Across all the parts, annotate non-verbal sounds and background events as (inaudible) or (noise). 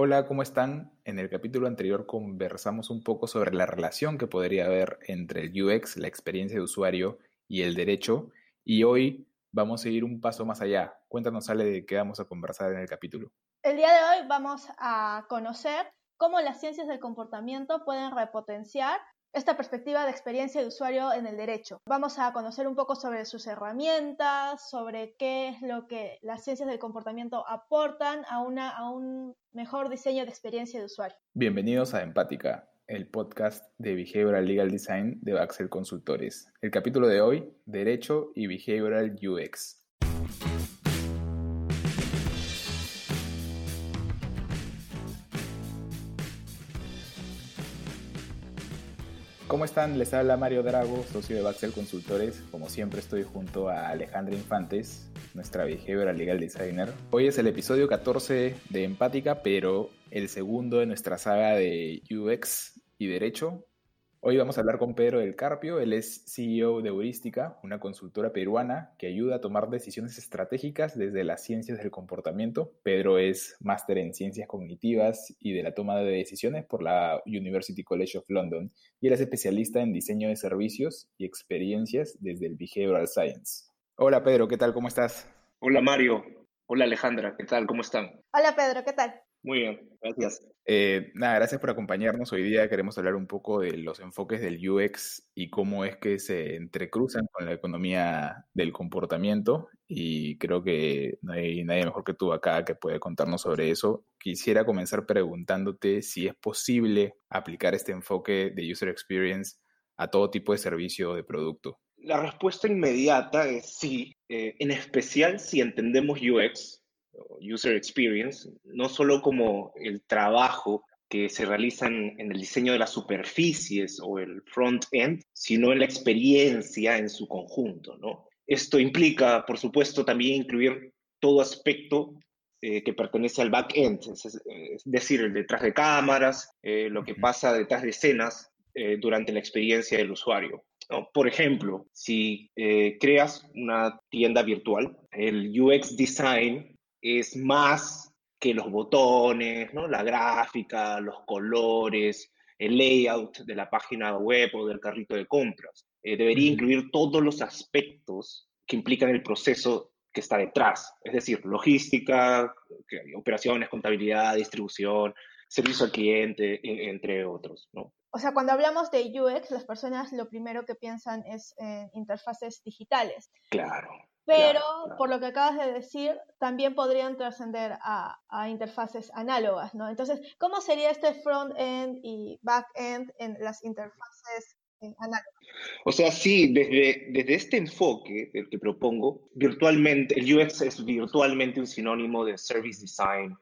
Hola, ¿cómo están? En el capítulo anterior conversamos un poco sobre la relación que podría haber entre el UX, la experiencia de usuario, y el derecho, y hoy vamos a ir un paso más allá. Cuéntanos, Ale, de qué vamos a conversar en el capítulo. El día de hoy vamos a conocer cómo las ciencias del comportamiento pueden repotenciar esta perspectiva de experiencia de usuario en el derecho. Vamos a conocer un poco sobre sus herramientas, sobre qué es lo que las ciencias del comportamiento aportan a, una, un mejor diseño de experiencia de usuario. Bienvenidos a Empática, el podcast de Behavioral Legal Design de Baxel Consultores. El capítulo de hoy, Derecho y Behavioral UX. ¿Cómo están? Les habla Mario Drago, socio de Baxel Consultores. Como siempre estoy junto a Alejandra Infantes, nuestra behavioral legal designer. Hoy es el episodio 14 de Empática, pero el segundo de nuestra saga de UX y Derecho. Hoy vamos a hablar con Pedro del Carpio, él es CEO de Heurística, una consultora peruana que ayuda a tomar decisiones estratégicas desde las ciencias del comportamiento. Pedro es máster en ciencias cognitivas y de la toma de decisiones por la University College of London y él es especialista en diseño de servicios y experiencias desde el Behavioral Science. Hola Pedro, ¿qué tal? ¿Cómo estás? Hola Mario, hola Alejandra, ¿qué tal? ¿Cómo están? Hola Pedro, ¿qué tal? Muy bien, gracias. Eh, nada, gracias por acompañarnos. Hoy día queremos hablar un poco de los enfoques del UX y cómo es que se entrecruzan con la economía del comportamiento. Y creo que no hay nadie mejor que tú acá que puede contarnos sobre eso. Quisiera comenzar preguntándote si es posible aplicar este enfoque de User Experience a todo tipo de servicio o de producto. La respuesta inmediata es sí, eh, en especial si entendemos UX user experience, no solo como el trabajo que se realiza en, el diseño de las superficies o el front-end, sino en la experiencia en su conjunto. ¿no? Esto implica, por supuesto, también incluir todo aspecto eh, que pertenece al back-end, es, decir, el detrás de cámaras, eh, lo que pasa detrás de escenas eh, durante la experiencia del usuario. Por ejemplo, si creas una tienda virtual, el UX design es más que los botones, ¿no? la gráfica, los colores, el layout de la página web o del carrito de compras. Eh, debería incluir todos los aspectos que implican el proceso que está detrás, es decir, logística, operaciones, contabilidad, distribución, servicio al cliente, e, entre otros. ¿no? O sea, cuando hablamos de UX, las personas lo primero que piensan es en interfaces digitales. Claro. Pero, por lo que acabas de decir, también podrían trascender a, interfaces análogas, ¿no? Entonces, ¿cómo sería este front-end y back-end en las interfaces análogas? O sea, sí, desde, desde este enfoque el que propongo, virtualmente, el UX es virtualmente un sinónimo de service design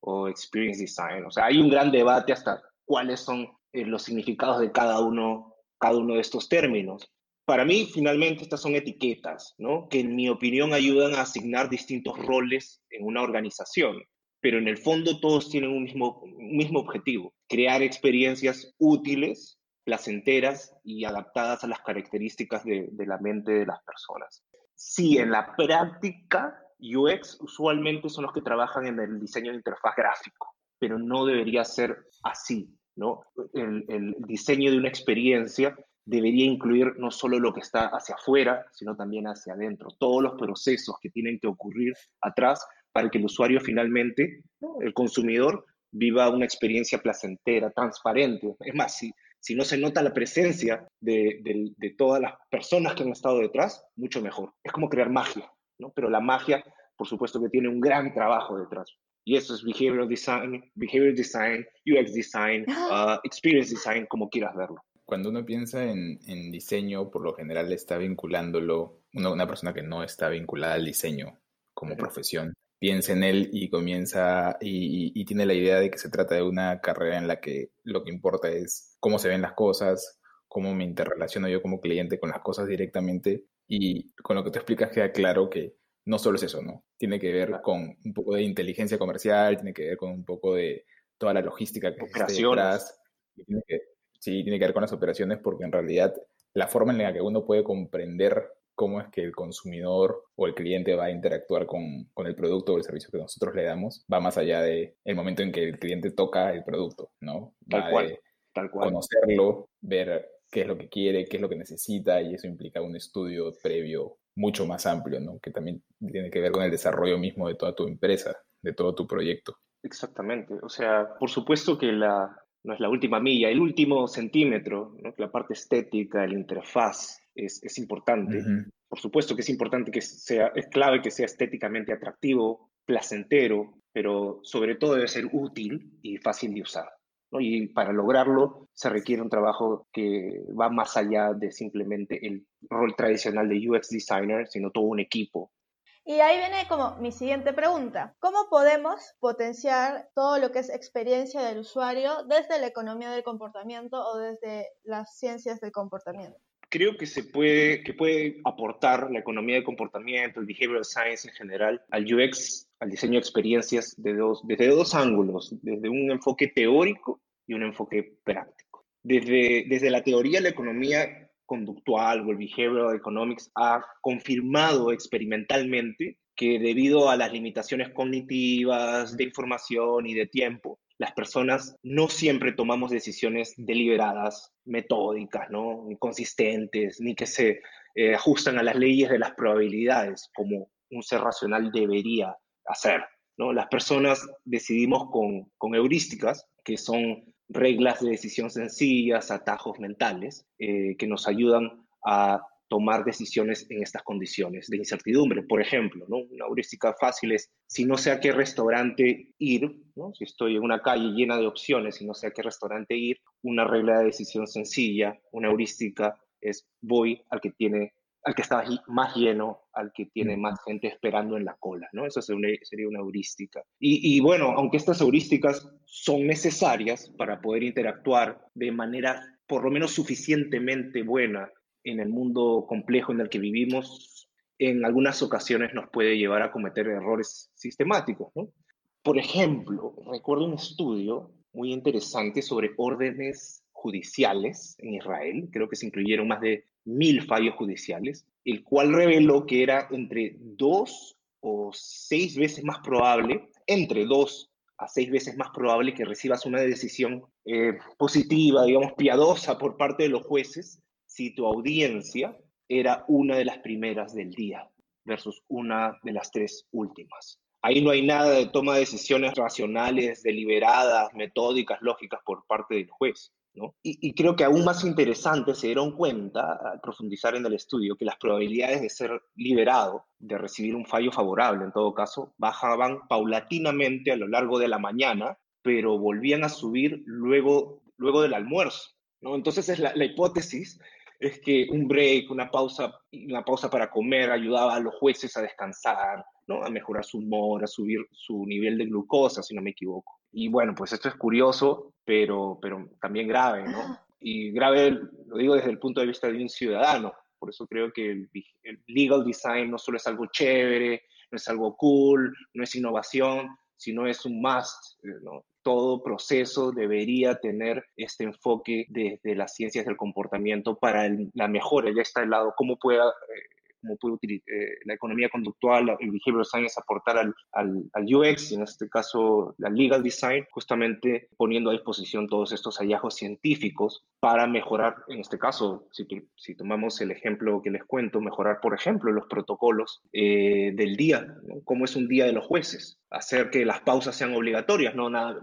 o experience design. O sea, hay un gran debate hasta cuáles son eh, los significados de cada uno, cada uno de estos términos. Para mí, finalmente, estas son etiquetas, ¿no? Que en mi opinión ayudan a asignar distintos roles en una organización, pero en el fondo todos tienen un mismo, un mismo objetivo, crear experiencias útiles, placenteras y adaptadas a las características de, de la mente de las personas. Sí, en la práctica, UX usualmente son los que trabajan en el diseño de interfaz gráfico, pero no debería ser así, ¿no? El, el diseño de una experiencia debería incluir no solo lo que está hacia afuera, sino también hacia adentro, todos los procesos que tienen que ocurrir atrás para que el usuario finalmente, el consumidor, viva una experiencia placentera, transparente. Es más, si, si no se nota la presencia de, todas las personas que han estado detrás, mucho mejor. Es como crear magia, ¿no? Pero la magia, por supuesto que tiene un gran trabajo detrás. Y eso es behavioral design, behavior design, UX design, uh, experience design, como quieras verlo cuando uno piensa en, diseño, por lo general está vinculándolo, una, persona que no está vinculada al diseño como profesión, piensa en él y comienza y, tiene la idea de que se trata de una carrera en la que lo que importa es cómo se ven las cosas, cómo me interrelaciono yo como cliente con las cosas directamente y con lo que tú explicas queda claro que no solo es eso, ¿no? Tiene que ver con un poco de inteligencia comercial, tiene que ver con un poco de toda la logística que está detrás, tiene que, sí tiene que ver con las operaciones porque en realidad la forma en la que uno puede comprender cómo es que el consumidor o el cliente va a interactuar con, con el producto o el servicio que nosotros le damos, va más allá del el momento en que el cliente toca el producto, ¿no? Tal cual, tal cual. Conocerlo, ver qué es lo que quiere, qué es lo que necesita, y eso implica un estudio previo mucho más amplio, ¿no? Que también tiene que ver con el desarrollo mismo de toda tu empresa, de todo tu proyecto. Exactamente. O sea, por supuesto que la, no es la última milla, el último centímetro, ¿no? la parte estética, la interfaz es, es importante. Por supuesto que es importante que sea, es clave que sea estéticamente atractivo, placentero, pero sobre todo debe ser útil y fácil de usar. ¿no? Y para lograrlo se requiere un trabajo que va más allá de simplemente el rol tradicional de UX designer, sino todo un equipo y ahí viene como mi siguiente pregunta. ¿Cómo podemos potenciar todo lo que es experiencia del usuario desde la economía del comportamiento o desde las ciencias del comportamiento? Creo que se puede, que puede aportar la economía del comportamiento, el behavioral science en general, al UX, al diseño de experiencias de desde dos ángulos, desde un enfoque teórico y un enfoque práctico. Desde, desde la teoría, la economía conductual o el behavioral economics ha confirmado experimentalmente que debido a las limitaciones cognitivas, de información y de tiempo, las personas no siempre tomamos decisiones deliberadas, metódicas, ¿no? ni consistentes, ni que se eh, ajustan a las leyes de las probabilidades, como un ser racional debería hacer. ¿no? Las personas decidimos con, con heurísticas, que son reglas de decisión sencillas, atajos mentales, eh, que nos ayudan a tomar decisiones en estas condiciones de incertidumbre. Por ejemplo, una heurística fácil es, si no sé a qué restaurante ir, si estoy en una calle llena de opciones y no sé a qué restaurante ir, una regla de decisión sencilla, una heurística es voy al que tiene al que está más lleno, al que tiene más gente esperando en la cola, ¿no? Eso sería una heurística. Y, bueno, aunque estas heurísticas son necesarias para poder interactuar de manera por lo menos suficientemente buena en el mundo complejo en el que vivimos, en algunas ocasiones nos puede llevar a cometer errores sistemáticos, ¿no? Por ejemplo, recuerdo un estudio muy interesante sobre órdenes judiciales en Israel, creo que se incluyeron más de mil fallos judiciales, el cual reveló que era entre dos o seis veces más probable, entre dos a seis veces más probable que recibas una decisión eh, positiva, digamos, piadosa por parte de los jueces, si tu audiencia era una de las primeras del día versus una de las tres últimas. Ahí no hay nada de toma de decisiones racionales, deliberadas, metódicas, lógicas por parte del juez. Y, creo que aún más interesante se dieron cuenta, al profundizar en el estudio, que las probabilidades de ser liberado, de recibir un fallo favorable en todo caso, bajaban paulatinamente a lo largo de la mañana, pero volvían a subir luego, luego del almuerzo. Entonces es la, hipótesis es que un break, una pausa, una pausa para comer ayudaba a los jueces a descansar, ¿no? a mejorar su humor, a subir su nivel de glucosa, si no me equivoco. Y bueno, pues esto es curioso, pero, pero también grave, ¿no? Y grave, lo digo desde el punto de vista de un ciudadano. Por eso creo que el, legal design no solo es algo chévere, no es algo cool, no es innovación, sino es un must, ¿no? Todo proceso debería tener este enfoque desde las ciencias del comportamiento para la mejora. Ya está el lado, cómo pueda eh, cómo puede eh, la economía conductual, el behavioral science aportar al, al, al, UX, en este caso la legal design, justamente poniendo a disposición todos estos hallazgos científicos para mejorar, en este caso, si, si tomamos el ejemplo que les cuento, mejorar, por ejemplo, los protocolos eh, del día, ¿no? cómo es un día de los jueces, hacer que las pausas sean obligatorias, no, nada,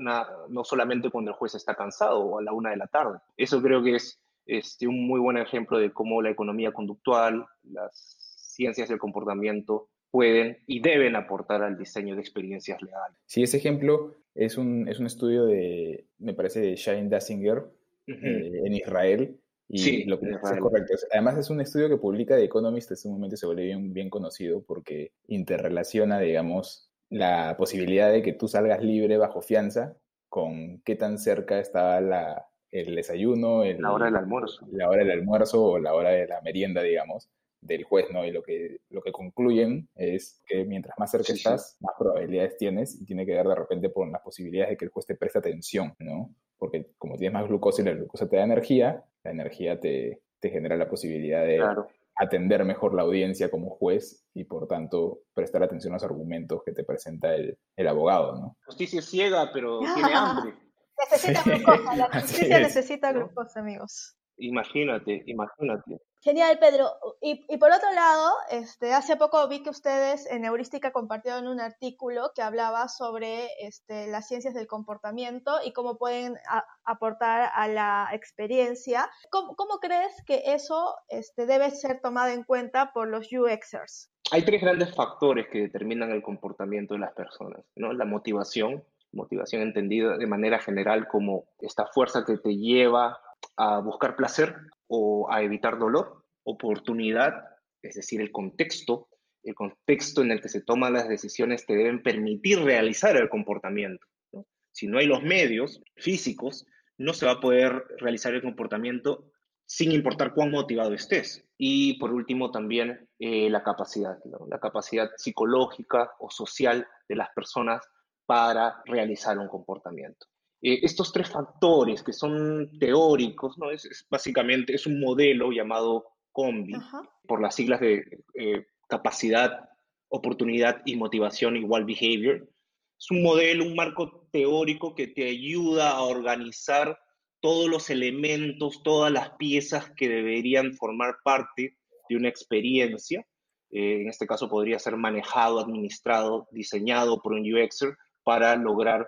no solamente cuando el juez está cansado o a la una de la tarde. Eso creo que es este, un muy buen ejemplo de cómo la economía conductual, las ciencias del comportamiento pueden y deben aportar al diseño de experiencias legales. Sí, ese ejemplo es un, es un estudio de, me parece, de Shane Dassinger eh, en Israel. Y sí, lo que es correcto. Además, es un estudio que publica The Economist, en este momento se vuelve bien, bien conocido porque interrelaciona, digamos, la posibilidad de que tú salgas libre bajo fianza con qué tan cerca está la, el desayuno, la hora del almuerzo. La hora del almuerzo o la hora de la merienda, digamos del juez, ¿no? Y lo que, lo que concluyen es que mientras más cerca estás, más probabilidades tienes y tiene que ver de repente por las posibilidades de que el juez te preste atención, ¿no? Porque como tienes más glucosa y la glucosa te da energía, la energía te, te genera la posibilidad de atender mejor la audiencia como juez y por tanto prestar atención a los argumentos que te presenta el, el abogado, ¿no? Justicia ciega, pero (laughs) tiene hambre. Necesita glucosa, la justicia necesita glucosa, amigos. Imagínate, imagínate. Genial, Pedro. Y, por otro lado, este, hace poco vi que ustedes en Heurística compartieron un artículo que hablaba sobre este, las ciencias del comportamiento y cómo pueden aportar a la experiencia. ¿Cómo, cómo crees que eso este, debe ser tomado en cuenta por los UXers? Hay tres grandes factores que determinan el comportamiento de las personas, ¿no? La motivación, motivación entendida de manera general como esta fuerza que te lleva a buscar placer o a evitar dolor, oportunidad, es decir, el contexto, el contexto en el que se toman las decisiones te deben permitir realizar el comportamiento. Si no hay los medios físicos, no se va a poder realizar el comportamiento sin importar cuán motivado estés. Y por último también eh, la capacidad, la capacidad psicológica o social de las personas para realizar un comportamiento. Eh, estos tres factores que son teóricos, ¿no? es, básicamente es un modelo llamado COMBI, por las siglas de eh, capacidad, oportunidad y motivación igual behavior. Es un modelo, un marco teórico que te ayuda a organizar todos los elementos, todas las piezas que deberían formar parte de una experiencia. Eh, en este caso podría ser manejado, administrado, diseñado por un UXer para lograr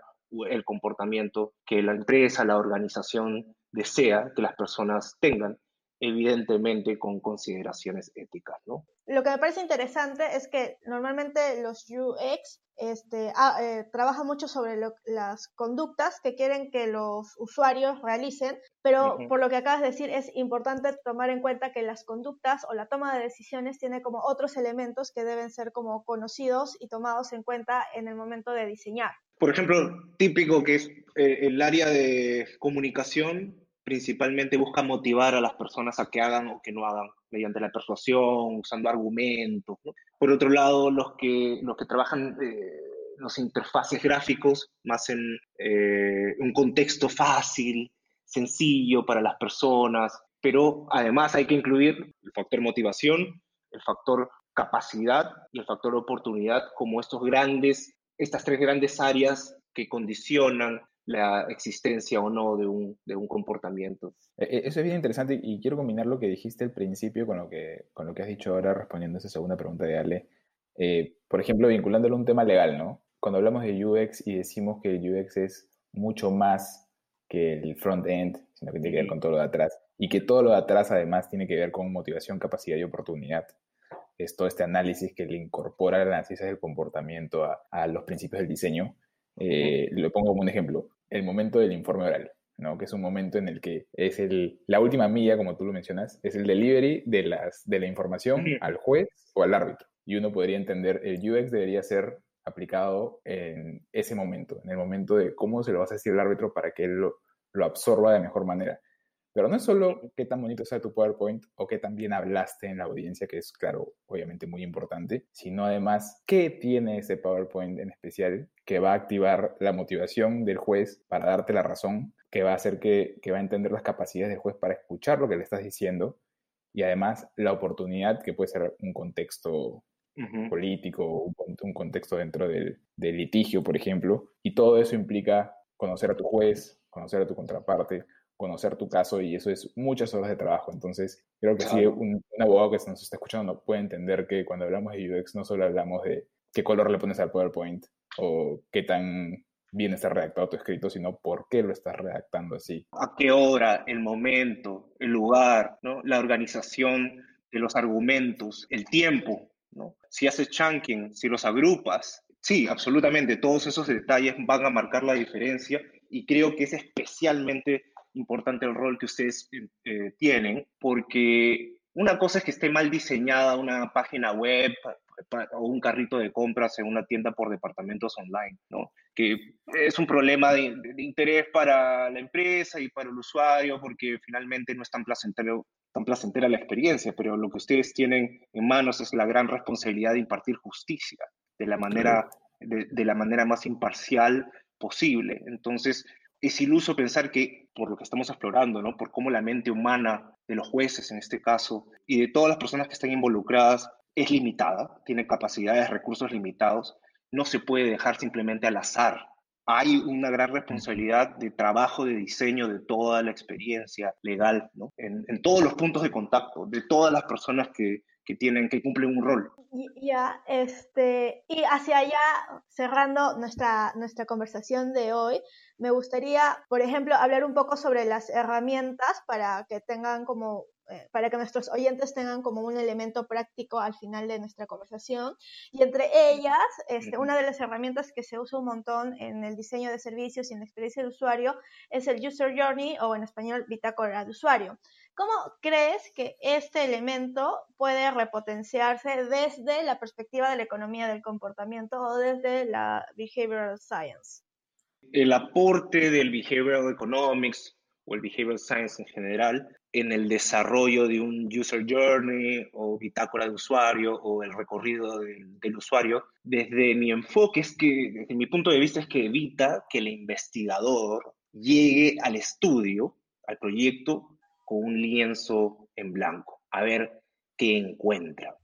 el comportamiento que la empresa, la organización desea que las personas tengan, evidentemente con consideraciones éticas, ¿no? Lo que me parece interesante es que normalmente los UX este, ah, eh, trabajan mucho sobre las conductas que quieren que los usuarios realicen, pero por lo que acabas de decir es importante tomar en cuenta que las conductas o la toma de decisiones tiene como otros elementos que deben ser como conocidos y tomados en cuenta en el momento de diseñar por ejemplo, típico que es eh, el área de comunicación principalmente busca motivar a las personas a que hagan o que no hagan mediante la persuasión, usando argumentos. Por otro lado, los que, los que trabajan eh, los interfaces gráficos, más en eh, un contexto fácil, sencillo para las personas, pero además hay que incluir el factor motivación, el factor capacidad y el factor oportunidad como estos grandes estas tres grandes áreas que condicionan la existencia o no de un, de un comportamiento. E, e, eso es bien interesante y quiero combinar lo que dijiste al principio con lo que, con lo que has dicho ahora respondiendo a esa segunda pregunta de Ale. Eh, por ejemplo, vinculándolo a un tema legal, ¿no? Cuando hablamos de UX y decimos que el UX es mucho más que el front-end, sino que tiene que ver con todo lo de atrás, y que todo lo de atrás además tiene que ver con motivación, capacidad y oportunidad es todo este análisis que le incorpora el análisis del comportamiento a, los principios del diseño. Eh, lo pongo como un ejemplo, el momento del informe oral, ¿no? que es un momento en el que es el, la última milla, como tú lo mencionas, es el delivery de, las, de la información al juez o al árbitro. Y uno podría entender, el UX debería ser aplicado en ese momento, en el momento de cómo se lo vas a decir al árbitro para que él lo, lo absorba de mejor manera. Pero no es solo qué tan bonito sea tu PowerPoint o qué tan bien hablaste en la audiencia, que es, claro, obviamente muy importante, sino además qué tiene ese PowerPoint en especial que va a activar la motivación del juez para darte la razón, que va a hacer que, que va a entender las capacidades del juez para escuchar lo que le estás diciendo y además la oportunidad que puede ser un contexto político, un, un, contexto dentro del, del litigio, por ejemplo, y todo eso implica conocer a tu juez, conocer a tu contraparte, conocer tu caso y eso es muchas horas de trabajo. Entonces, creo que si un, abogado que nos está escuchando puede entender que cuando hablamos de UX no solo hablamos de qué color le pones al PowerPoint o qué tan bien está redactado tu escrito, sino por qué lo estás redactando así. A qué hora, el momento, el lugar, ¿no? la organización de los argumentos, el tiempo, ¿no? si haces chunking, si los agrupas. Sí, absolutamente, todos esos detalles van a marcar la diferencia y creo que es especialmente importante el rol que ustedes eh, eh, tienen, porque una cosa es que esté mal diseñada una página web o un carrito de compras en una tienda por departamentos online, ¿no? Que es un problema de, interés para la empresa y para el usuario porque finalmente no es tan placentero tan placentera la experiencia, pero lo que ustedes tienen en manos es la gran responsabilidad de impartir justicia de la manera, de, de la manera más imparcial posible. Entonces, es iluso pensar que por lo que estamos explorando, ¿no? por cómo la mente humana de los jueces en este caso y de todas las personas que están involucradas es limitada, tiene capacidades, recursos limitados, no se puede dejar simplemente al azar. Hay una gran responsabilidad de trabajo, de diseño de toda la experiencia legal, ¿no? en, en todos los puntos de contacto, de todas las personas que, que tienen, que cumplen un rol. Ya, este, y hacia allá, cerrando nuestra, nuestra conversación de hoy, me gustaría, por ejemplo, hablar un poco sobre las herramientas para que tengan como eh, para que nuestros oyentes tengan como un elemento práctico al final de nuestra conversación. Y entre ellas, este, una de las herramientas que se usa un montón en el diseño de servicios y en la experiencia de usuario es el User Journey o en español bitácora de usuario. ¿Cómo crees que este elemento puede repotenciarse desde la perspectiva de la economía del comportamiento o desde la behavioral science? El aporte del behavioral economics o el behavioral science en general en el desarrollo de un user journey o bitácora de usuario o el recorrido del, usuario, desde mi enfoque es que, desde mi punto de vista es que evita que el investigador llegue al estudio, al proyecto, con un lienzo en blanco, a ver qué encuentra.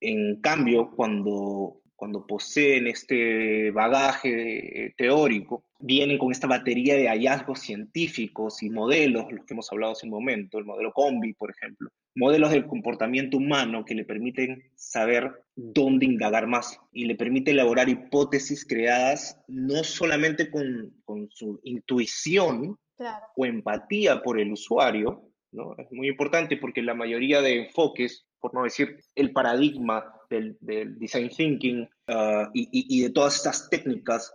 En cambio, cuando, cuando poseen este bagaje teórico, vienen con esta batería de hallazgos científicos y modelos, los que hemos hablado hace un momento, el modelo Combi, por ejemplo, modelos del comportamiento humano que le permiten saber dónde indagar más y le permite elaborar hipótesis creadas no solamente con, con su intuición claro. o empatía por el usuario, es muy importante porque la mayoría de enfoques, por no decir el paradigma del, del design thinking uh, y, y, y, de todas estas técnicas,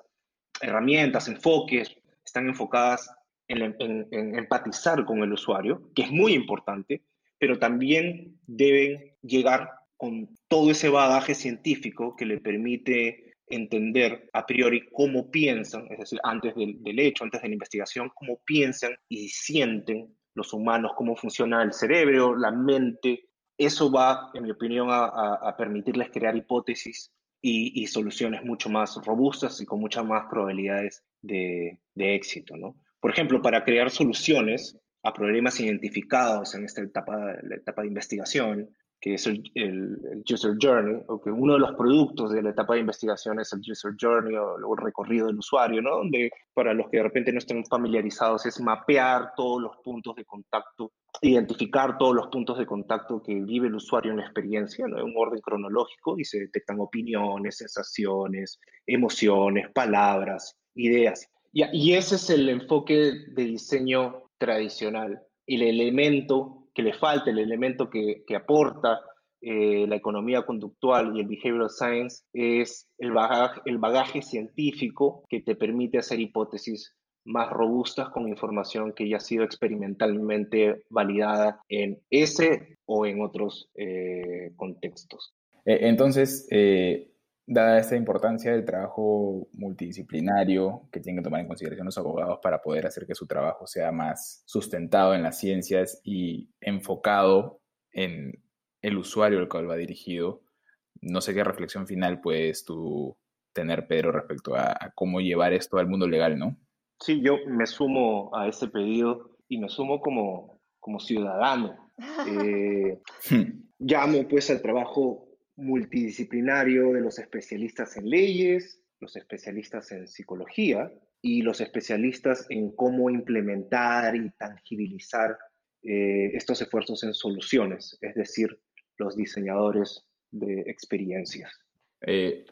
herramientas, enfoques, están enfocadas en, en, en empatizar con el usuario, que es muy importante, pero también deben llegar con todo ese bagaje científico que le permite entender a priori cómo piensan, es decir, antes del, del, hecho, antes de la investigación, cómo piensan y sienten los humanos, cómo funciona el cerebro, la mente. Eso va, en mi opinión, a, permitirles crear hipótesis y, soluciones mucho más robustas y con muchas más probabilidades de, éxito. ¿no? Por ejemplo, para crear soluciones a problemas identificados en esta etapa de investigación, que es el, el, User Journey, o que uno de los productos de la etapa de investigación es el User Journey o el recorrido del usuario, ¿no? Donde para los que de repente no estén familiarizados es mapear todos los puntos de contacto, identificar todos los puntos de contacto que vive el usuario en la experiencia, ¿no? En un orden cronológico y se detectan opiniones, sensaciones, emociones, palabras, ideas. Y, y ese es el enfoque de diseño tradicional, el elemento que le falta, el elemento que, que aporta eh, la economía conductual y el behavioral science es el bagaje, el bagaje científico que te permite hacer hipótesis más robustas con información que ya ha sido experimentalmente validada en ese o en otros eh, contextos. Eh, entonces, eh, dada esta importancia del trabajo multidisciplinario que tienen que tomar en consideración los abogados para poder hacer que su trabajo sea más sustentado en las ciencias y enfocado en el usuario al cual va dirigido, no sé qué reflexión final puedes tú tener, Pedro, respecto a, a cómo llevar esto al mundo legal, ¿no? Sí, yo me sumo a ese pedido y me sumo como, como ciudadano. (laughs) Eh, llamo pues al trabajo multidisciplinario de los especialistas en leyes, los especialistas en psicología y los especialistas en cómo implementar y tangibilizar eh, estos esfuerzos en soluciones, es decir, los diseñadores de experiencias. Eh,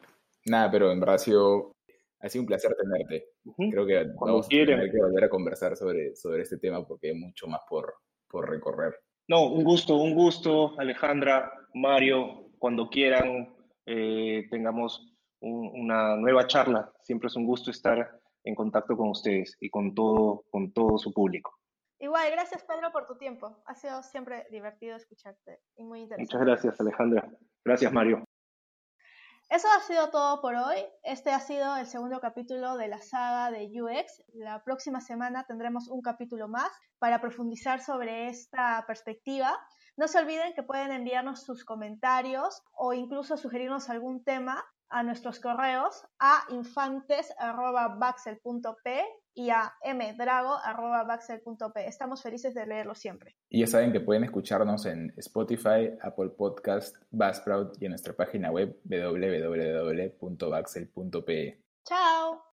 nada, pero en verdad ha sido, ha sido un placer tenerte. Uh -huh. Creo que Cuando vamos quieren. a tener que volver a conversar sobre, sobre este tema porque hay mucho más por, por recorrer. No, un gusto, un gusto, Alejandra, Mario, cuando quieran eh, tengamos un, una nueva charla. Siempre es un gusto estar en contacto con ustedes y con todo, con todo su público. Igual, gracias Pedro por tu tiempo. Ha sido siempre divertido escucharte y muy interesante. Muchas gracias, Alejandra. Gracias, Mario. Eso ha sido todo por hoy. Este ha sido el segundo capítulo de la saga de UX. La próxima semana tendremos un capítulo más para profundizar sobre esta perspectiva. No se olviden que pueden enviarnos sus comentarios o incluso sugerirnos algún tema a nuestros correos a infantes.baxel.p y a mdrago.baxel.p. Estamos felices de leerlo siempre. Y ya saben que pueden escucharnos en Spotify, Apple Podcast, Buzzsprout y en nuestra página web www.baxel.pe. ¡Chao!